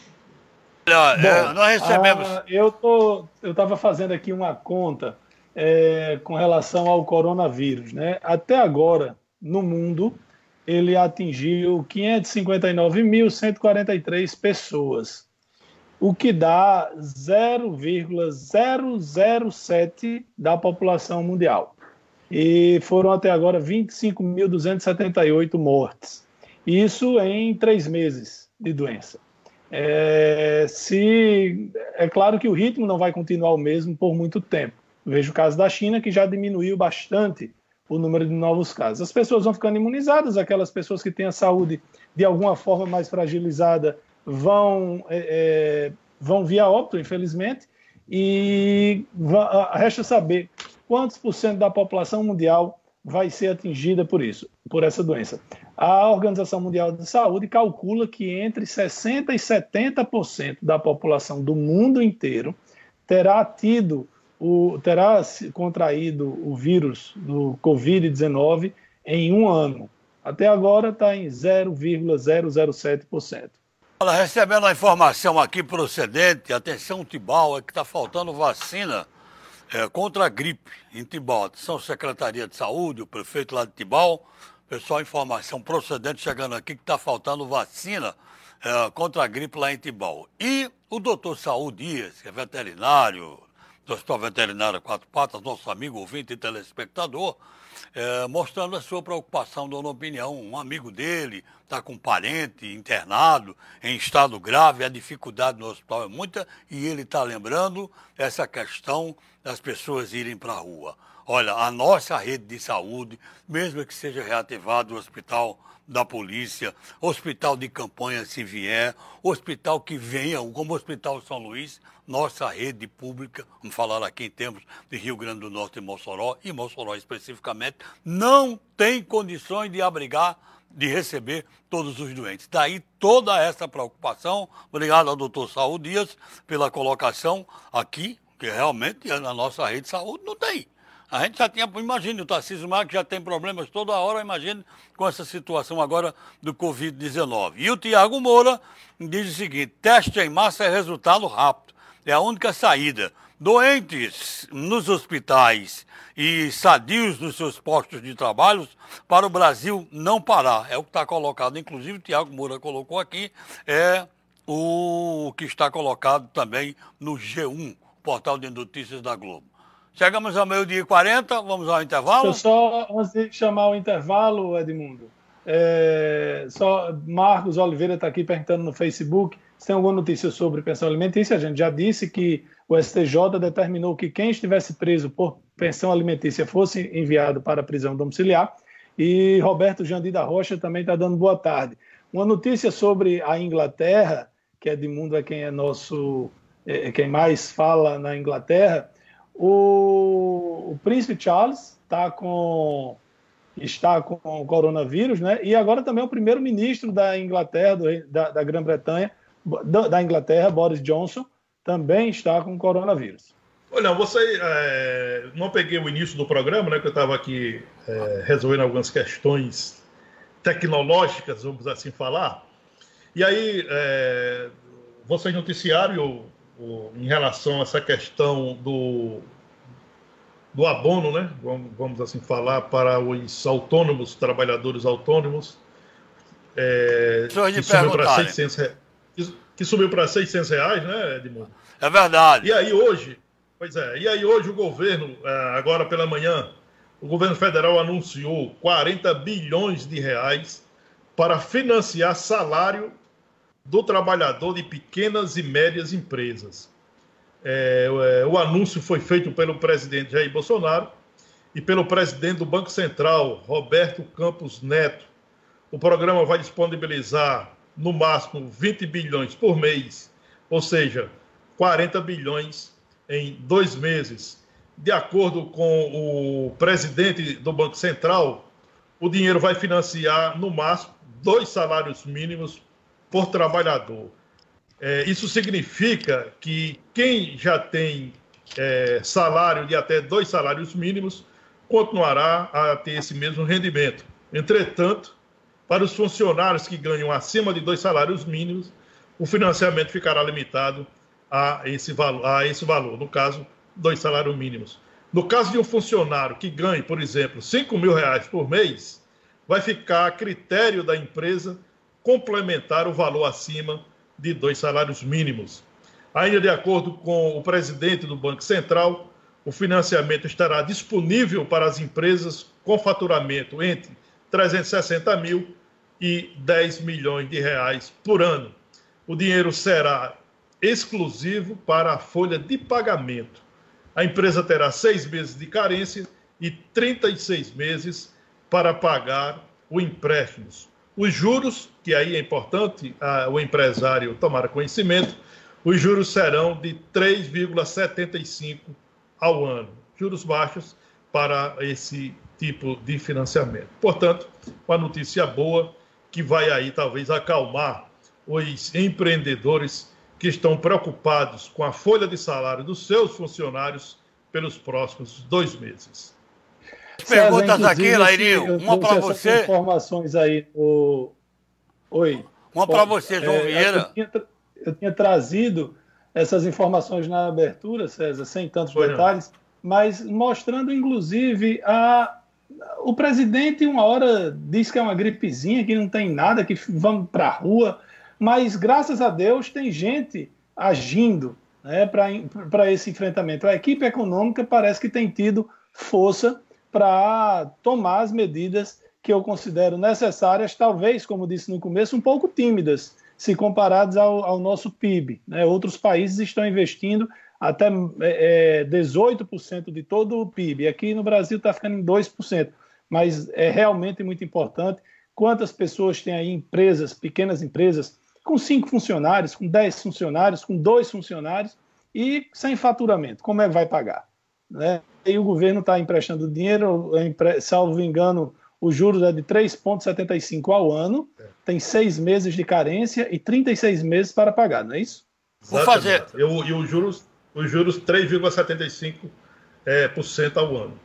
Bom, é, nós recebemos. Ah, eu tô, eu estava fazendo aqui uma conta é, com relação ao coronavírus, né? Até agora, no mundo, ele atingiu 559.143 pessoas, o que dá 0,007 da população mundial. E foram até agora 25.278 mortes. Isso em três meses de doença. É, se é claro que o ritmo não vai continuar o mesmo por muito tempo. Vejo o caso da China que já diminuiu bastante o número de novos casos. As pessoas vão ficando imunizadas, aquelas pessoas que têm a saúde de alguma forma mais fragilizada vão é, é vão via óbito, infelizmente, e resta saber quantos por cento da população mundial vai ser atingida por isso, por essa doença. A Organização Mundial de Saúde calcula que entre 60% e 70% da população do mundo inteiro terá tido o, terá contraído o vírus do Covid-19 em um ano. Até agora está em 0,007%. Olha, recebendo a informação aqui procedente, atenção Tibau, é que está faltando vacina é, contra a gripe em Tibau. São Secretaria de Saúde, o prefeito lá de Tibau. Pessoal, informação procedente chegando aqui que está faltando vacina é, contra a gripe lá em Tibau. E o doutor Saúl Dias, que é veterinário, do Hospital Veterinário Quatro Patas, nosso amigo ouvinte e telespectador, é, mostrando a sua preocupação, dando opinião. Um amigo dele está com um parente internado em estado grave, a dificuldade no hospital é muita, e ele está lembrando essa questão das pessoas irem para a rua. Olha, a nossa rede de saúde, mesmo que seja reativado o hospital da polícia, hospital de campanha se vier, hospital que venha, como o Hospital São Luís, nossa rede pública, vamos falar aqui em termos de Rio Grande do Norte e Mossoró, e Mossoró especificamente, não tem condições de abrigar, de receber todos os doentes. Daí toda essa preocupação. Obrigado ao doutor Saúl Dias pela colocação aqui, que realmente na nossa rede de saúde não tem. A gente já tinha, imagine, o Tarcísio Marques já tem problemas toda hora, imagine com essa situação agora do Covid-19. E o Tiago Moura diz o seguinte: teste em massa é resultado rápido, é a única saída. Doentes nos hospitais e sadios nos seus postos de trabalho para o Brasil não parar. É o que está colocado, inclusive o Tiago Moura colocou aqui, é o que está colocado também no G1, portal de notícias da Globo. Chegamos ao meio-dia e 40, vamos ao intervalo? Só, antes de chamar o intervalo, Edmundo, é, só Marcos Oliveira está aqui perguntando no Facebook se tem alguma notícia sobre pensão alimentícia. A gente já disse que o STJ determinou que quem estivesse preso por pensão alimentícia fosse enviado para a prisão domiciliar. E Roberto Jandir da Rocha também está dando boa tarde. Uma notícia sobre a Inglaterra, que Edmundo é quem é nosso, é, quem mais fala na Inglaterra, o, o príncipe Charles está com está com o coronavírus, né? E agora também o primeiro-ministro da Inglaterra, do, da, da Grã-Bretanha, da, Inglaterra, Boris Johnson, também está com coronavírus. Olha, você é, não peguei o início do programa, né? Que eu estava aqui é, resolvendo algumas questões tecnológicas, vamos assim falar. E aí, é, vocês noticiário em relação a essa questão do, do abono, né? Vamos, vamos assim falar, para os autônomos, trabalhadores autônomos, é, que, subiu para 600 reais, que subiu para 600 reais, né, Edmundo? É verdade. E aí hoje, pois é, e aí hoje o governo, é, agora pela manhã, o governo federal anunciou 40 bilhões de reais para financiar salário do trabalhador de pequenas e médias empresas. É, é, o anúncio foi feito pelo presidente Jair Bolsonaro e pelo presidente do Banco Central, Roberto Campos Neto. O programa vai disponibilizar, no máximo, 20 bilhões por mês, ou seja, 40 bilhões em dois meses. de acordo com o presidente do Banco Central, o dinheiro vai financiar, no máximo, dois salários mínimos por trabalhador. É, isso significa que quem já tem é, salário de até dois salários mínimos continuará a ter esse mesmo rendimento. Entretanto, para os funcionários que ganham acima de dois salários mínimos, o financiamento ficará limitado a esse valor, a esse valor no caso, dois salários mínimos. No caso de um funcionário que ganhe, por exemplo, 5 mil reais por mês, vai ficar a critério da empresa complementar o valor acima de dois salários mínimos. Ainda de acordo com o presidente do Banco Central, o financiamento estará disponível para as empresas com faturamento entre 360 mil e 10 milhões de reais por ano. O dinheiro será exclusivo para a folha de pagamento. A empresa terá seis meses de carência e 36 meses para pagar o empréstimo. Os juros, que aí é importante a, o empresário tomar conhecimento, os juros serão de 3,75 ao ano. Juros baixos para esse tipo de financiamento. Portanto, uma notícia boa que vai aí talvez acalmar os empreendedores que estão preocupados com a folha de salário dos seus funcionários pelos próximos dois meses. Perguntas aqui, Lairinho. Uma para você. Informações aí. O... Oi. Uma para você, João é, Vieira. Eu tinha, eu tinha, trazido essas informações na abertura, César, sem tantos Foi detalhes, não. mas mostrando, inclusive, a, o presidente uma hora diz que é uma gripezinha, que não tem nada, que vamos para a rua, mas graças a Deus tem gente agindo né, para esse enfrentamento. A equipe econômica parece que tem tido força para tomar as medidas que eu considero necessárias, talvez, como disse no começo, um pouco tímidas, se comparadas ao, ao nosso PIB. Né? Outros países estão investindo até é, 18% é, de todo o PIB. Aqui no Brasil está ficando em 2%, mas é realmente muito importante. Quantas pessoas têm aí empresas, pequenas empresas, com cinco funcionários, com 10 funcionários, com dois funcionários e sem faturamento? Como é que vai pagar? Né? E o governo está emprestando dinheiro, salvo engano, os juros é de 3,75 ao ano, tem seis meses de carência e 36 meses para pagar, não é isso? Vou fazer. E, e os juros, os juros 3,75% é, por cento ao ano.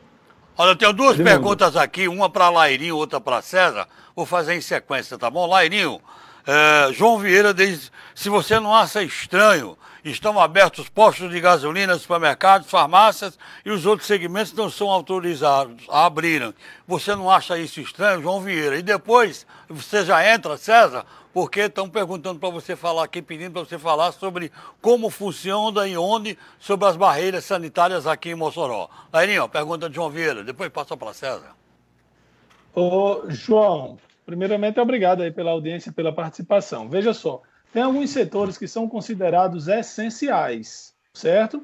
Olha, eu tenho duas perguntas aqui, uma para Lairinho, outra para César. Vou fazer em sequência, tá bom? Lairinho, é, João Vieira diz: se você não acha estranho, estão abertos postos de gasolina, supermercados, farmácias e os outros segmentos não são autorizados a abrirem. Você não acha isso estranho, João Vieira? E depois você já entra, César, porque estão perguntando para você falar aqui, pedindo para você falar sobre como funciona e onde sobre as barreiras sanitárias aqui em Mossoró. Lairinho, pergunta de João Vieira, depois passa para César. Ô, João, Primeiramente, obrigado aí pela audiência pela participação. Veja só, tem alguns setores que são considerados essenciais, certo?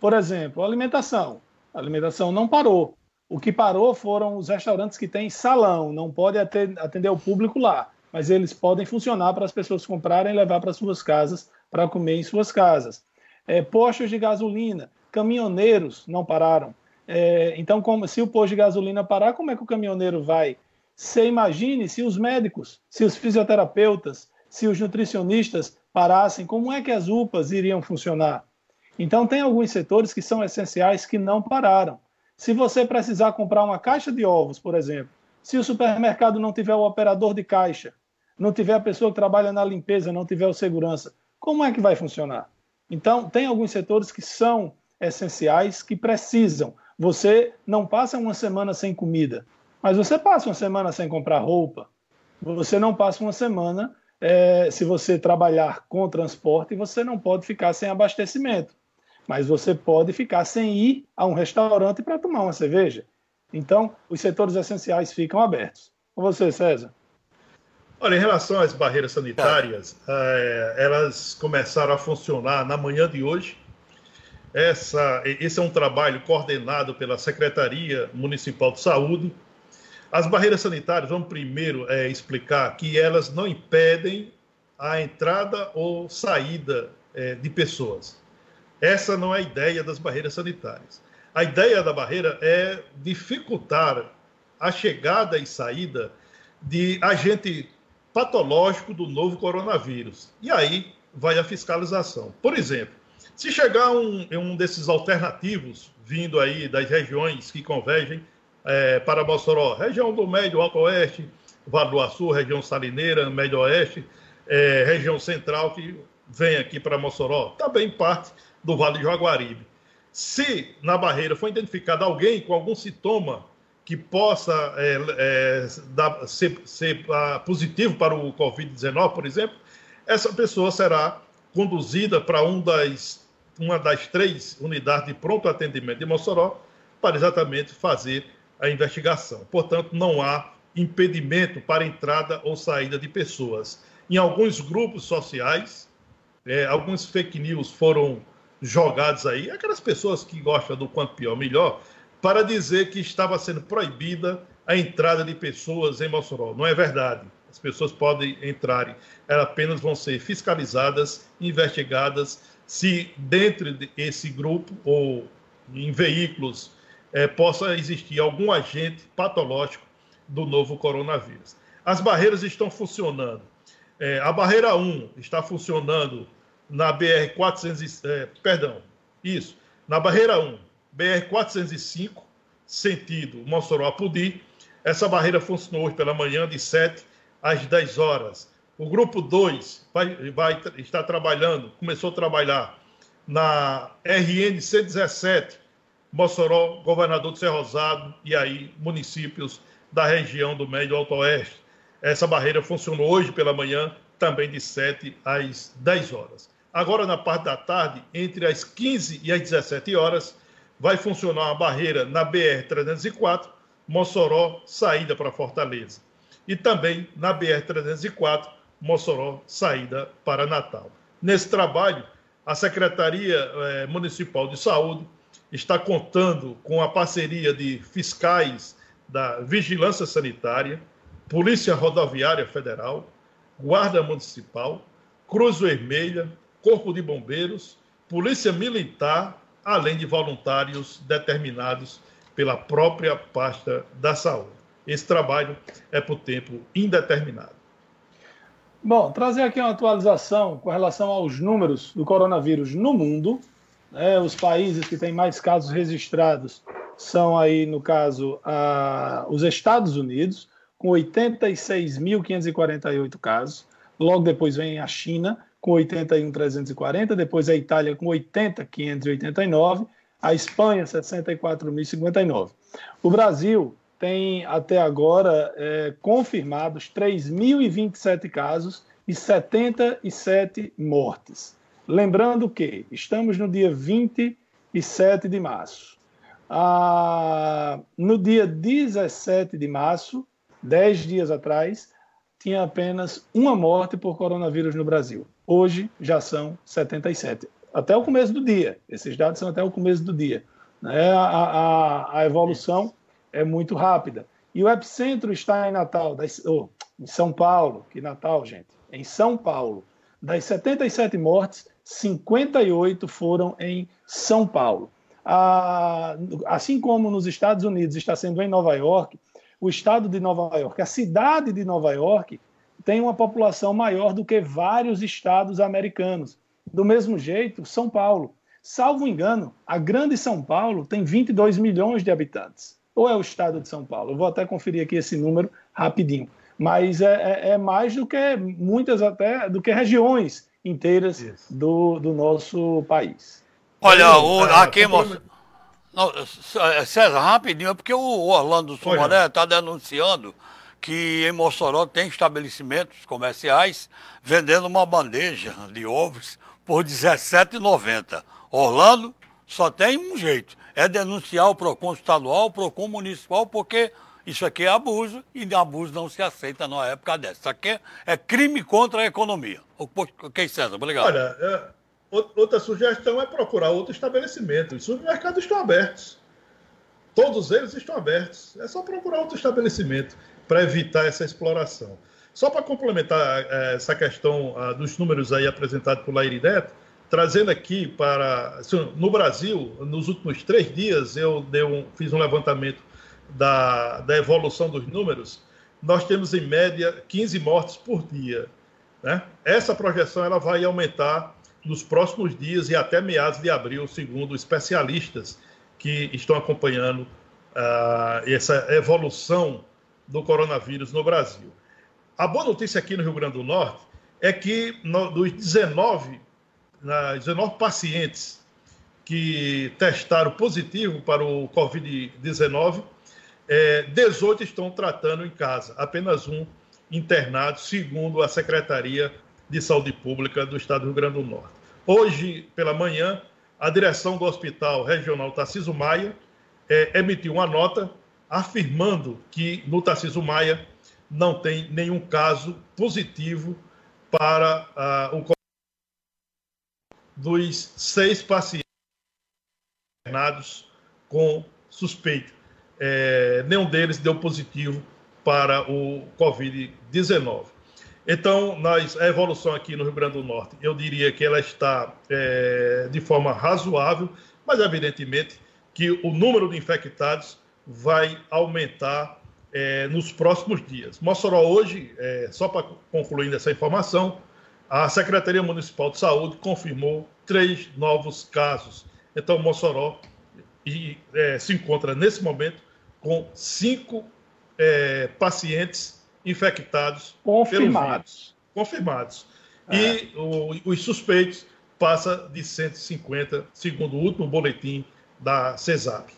Por exemplo, alimentação. A alimentação não parou. O que parou foram os restaurantes que têm salão, não pode atender o público lá, mas eles podem funcionar para as pessoas comprarem e levar para suas casas para comer em suas casas. É, postos de gasolina, caminhoneiros não pararam. É, então, como, se o posto de gasolina parar, como é que o caminhoneiro vai você imagine se os médicos, se os fisioterapeutas, se os nutricionistas parassem, como é que as UPAs iriam funcionar? Então, tem alguns setores que são essenciais que não pararam. Se você precisar comprar uma caixa de ovos, por exemplo, se o supermercado não tiver o operador de caixa, não tiver a pessoa que trabalha na limpeza, não tiver o segurança, como é que vai funcionar? Então, tem alguns setores que são essenciais, que precisam. Você não passa uma semana sem comida. Mas você passa uma semana sem comprar roupa, você não passa uma semana é, se você trabalhar com transporte, você não pode ficar sem abastecimento. Mas você pode ficar sem ir a um restaurante para tomar uma cerveja. Então, os setores essenciais ficam abertos. Com você, César. Olha, em relação às barreiras sanitárias, é, elas começaram a funcionar na manhã de hoje. Essa, esse é um trabalho coordenado pela Secretaria Municipal de Saúde, as barreiras sanitárias, vamos primeiro é, explicar que elas não impedem a entrada ou saída é, de pessoas. Essa não é a ideia das barreiras sanitárias. A ideia da barreira é dificultar a chegada e saída de agente patológico do novo coronavírus. E aí vai a fiscalização. Por exemplo, se chegar um, um desses alternativos vindo aí das regiões que convergem é, para Mossoró, região do Médio Alto Oeste, Vale do Açu, região Salineira, Médio Oeste, é, região central que vem aqui para Mossoró, também parte do Vale do Jaguaribe. Se na barreira for identificado alguém com algum sintoma que possa é, é, dar, ser, ser uh, positivo para o Covid-19, por exemplo, essa pessoa será conduzida para um das, uma das três unidades de pronto atendimento de Mossoró para exatamente fazer a investigação. Portanto, não há impedimento para entrada ou saída de pessoas. Em alguns grupos sociais, é, alguns fake news foram jogados aí, aquelas pessoas que gostam do quanto pior, melhor, para dizer que estava sendo proibida a entrada de pessoas em Mossoró. Não é verdade. As pessoas podem entrar, elas apenas vão ser fiscalizadas, investigadas, se dentro desse grupo ou em veículos é, possa existir algum agente patológico do novo coronavírus. As barreiras estão funcionando. É, a barreira 1 está funcionando na BR 400, é, perdão, isso, na barreira 1, BR 405, sentido Mossoró-Apudi. Essa barreira funcionou hoje pela manhã de 7 às 10 horas. O grupo 2 vai, vai estar trabalhando, começou a trabalhar na RN 117, Mossoró, Governador de Cerro Rosado e aí municípios da região do Médio Alto Oeste. Essa barreira funcionou hoje pela manhã, também de 7 às 10 horas. Agora, na parte da tarde, entre as 15 e as 17 horas, vai funcionar a barreira na BR-304, Mossoró, saída para Fortaleza. E também na BR-304, Mossoró, saída para Natal. Nesse trabalho, a Secretaria eh, Municipal de Saúde está contando com a parceria de fiscais da Vigilância Sanitária, Polícia Rodoviária Federal, Guarda Municipal, Cruz Vermelha, Corpo de Bombeiros, Polícia Militar, além de voluntários determinados pela própria pasta da saúde. Esse trabalho é por tempo indeterminado. Bom, trazer aqui uma atualização com relação aos números do coronavírus no mundo. Né, os países que têm mais casos registrados são aí, no caso, a, os Estados Unidos, com 86.548 casos. Logo depois vem a China, com 81.340, depois a Itália com 80.589, a Espanha 64.059. O Brasil tem até agora é, confirmados 3.027 casos e 77 mortes. Lembrando que estamos no dia 27 de março. Ah, no dia 17 de março, 10 dias atrás, tinha apenas uma morte por coronavírus no Brasil. Hoje já são 77. Até o começo do dia. Esses dados são até o começo do dia. Né? A, a, a evolução é muito rápida. E o epicentro está em Natal, em São Paulo. Que Natal, gente? Em São Paulo. Das 77 mortes, 58 foram em São Paulo. Assim como nos Estados Unidos está sendo em Nova York, o estado de Nova York, a cidade de Nova York, tem uma população maior do que vários estados americanos. Do mesmo jeito, São Paulo. Salvo engano, a grande São Paulo tem 22 milhões de habitantes. Ou é o estado de São Paulo? Eu vou até conferir aqui esse número rapidinho. Mas é, é, é mais do que muitas até do que regiões inteiras do, do nosso país. Olha, o, aqui, moço. Não, César, rapidinho, é porque o Orlando Sumaré está denunciando que em Mossoró tem estabelecimentos comerciais vendendo uma bandeja de ovos por R$17,90. Orlando só tem um jeito, é denunciar o PROCON estadual, o PROCON municipal, porque isso aqui é abuso e abuso não se aceita numa época dessa. Isso aqui é crime contra a economia. Ok, César, obrigado. Olha, é, outra sugestão é procurar outro estabelecimento. Os supermercados estão abertos. Todos eles estão abertos. É só procurar outro estabelecimento para evitar essa exploração. Só para complementar é, essa questão dos números aí apresentados por Lairi Neto, trazendo aqui para. No Brasil, nos últimos três dias, eu um, fiz um levantamento da, da evolução dos números. Nós temos, em média, 15 mortes por dia. Né? Essa projeção ela vai aumentar nos próximos dias e até meados de abril, segundo especialistas que estão acompanhando uh, essa evolução do coronavírus no Brasil. A boa notícia aqui no Rio Grande do Norte é que no, dos 19, uh, 19 pacientes que testaram positivo para o Covid-19, é, 18 estão tratando em casa, apenas um internado, segundo a Secretaria de Saúde Pública do Estado do Rio Grande do Norte. Hoje, pela manhã, a direção do Hospital Regional Tarciso Maia é, emitiu uma nota afirmando que no Tarciso Maia não tem nenhum caso positivo para uh, o dos seis pacientes internados com suspeito. É, nenhum deles deu positivo para o Covid-19. Então, nós, a evolução aqui no Rio Grande do Norte, eu diria que ela está é, de forma razoável, mas evidentemente que o número de infectados vai aumentar é, nos próximos dias. Mossoró hoje, é, só para concluir essa informação, a Secretaria Municipal de Saúde confirmou três novos casos. Então, Mossoró e, é, se encontra nesse momento com cinco é, pacientes infectados. Confirmados. Confirmados. É. E o, os suspeitos passa de 150, segundo o último boletim da CESAP.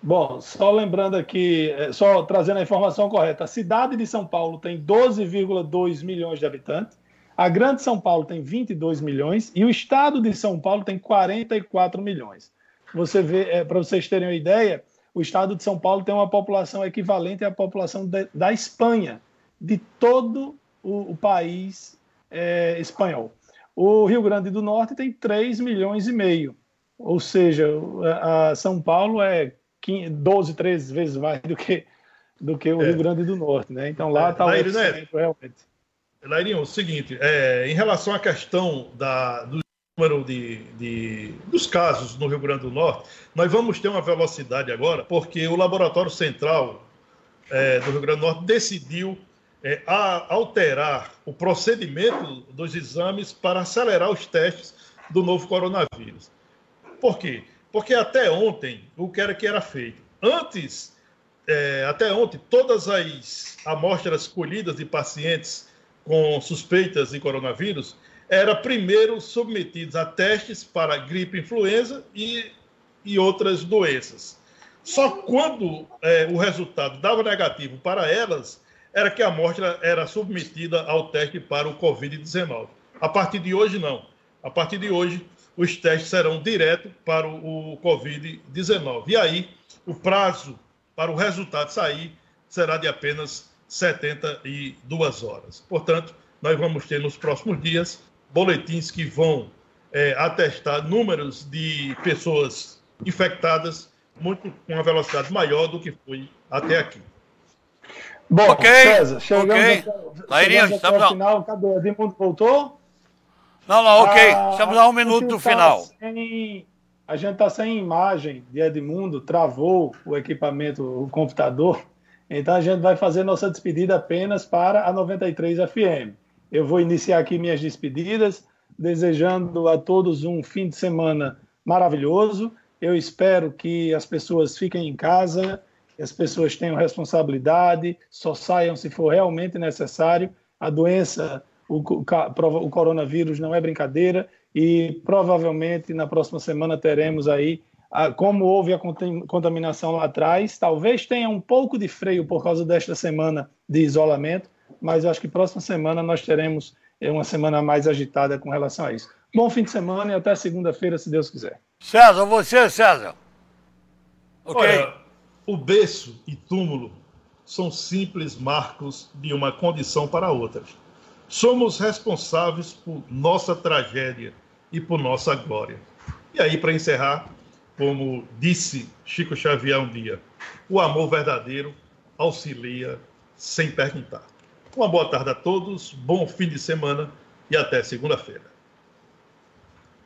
Bom, só lembrando aqui, é, só trazendo a informação correta, a cidade de São Paulo tem 12,2 milhões de habitantes, a Grande São Paulo tem 22 milhões e o estado de São Paulo tem 44 milhões. Você vê, é, para vocês terem uma ideia, o estado de São Paulo tem uma população equivalente à população de, da Espanha, de todo o, o país é, espanhol. O Rio Grande do Norte tem 3 milhões e meio, ou seja, a São Paulo é 15, 12, 13 vezes mais do que, do que o é. Rio Grande do Norte. Né? Então lá está é, o centro, realmente. Lairinho, o seguinte, é, em relação à questão da, do número de, de, dos casos no Rio Grande do Norte, nós vamos ter uma velocidade agora, porque o Laboratório Central é, do Rio Grande do Norte decidiu é, a alterar o procedimento dos exames para acelerar os testes do novo coronavírus. Por quê? Porque até ontem, o que era que era feito? Antes, é, até ontem, todas as amostras colhidas de pacientes com suspeitas de coronavírus eram primeiro submetidos a testes para gripe influenza e, e outras doenças. Só quando é, o resultado dava negativo para elas, era que a amostra era submetida ao teste para o Covid-19. A partir de hoje, não. A partir de hoje, os testes serão direto para o, Covid-19. E aí, o prazo para o resultado sair será de apenas 72 horas. Portanto, nós vamos ter nos próximos dias boletins que vão é, atestar números de pessoas infectadas muito com uma velocidade maior do que foi até aqui. Bom, ok, César, chegamos okay. Lairinho, estamos ao final. Cadê? O Edmundo voltou? Não, não, ok. Ah, estamos a um minuto do tá final. Sem, a gente está sem imagem de Edmundo, travou o equipamento, o computador. Então a gente vai fazer nossa despedida apenas para a 93 FM. Eu vou iniciar aqui minhas despedidas, desejando a todos um fim de semana maravilhoso. Eu espero que as pessoas fiquem em casa, que as pessoas tenham responsabilidade, só saiam se for realmente necessário. A doença, o, o coronavírus não é brincadeira e provavelmente na próxima semana teremos aí, como houve a contaminação lá atrás, talvez tenha um pouco de freio por causa desta semana de isolamento, mas acho que próxima semana nós teremos é, uma semana mais agitada com relação a isso. Bom fim de semana e até segunda-feira, se Deus quiser. César, você, César. Ok. Olha, o berço e túmulo são simples marcos de uma condição para outra. Somos responsáveis por nossa tragédia e por nossa glória. E aí, para encerrar, como disse Chico Xavier um dia, o amor verdadeiro auxilia sem perguntar. Uma boa tarde a todos, bom fim de semana e até segunda-feira.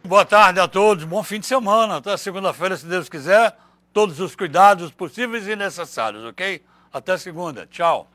Boa tarde a todos, bom fim de semana. Até segunda-feira, se Deus quiser. Todos os cuidados possíveis e necessários, ok? Até segunda. Tchau.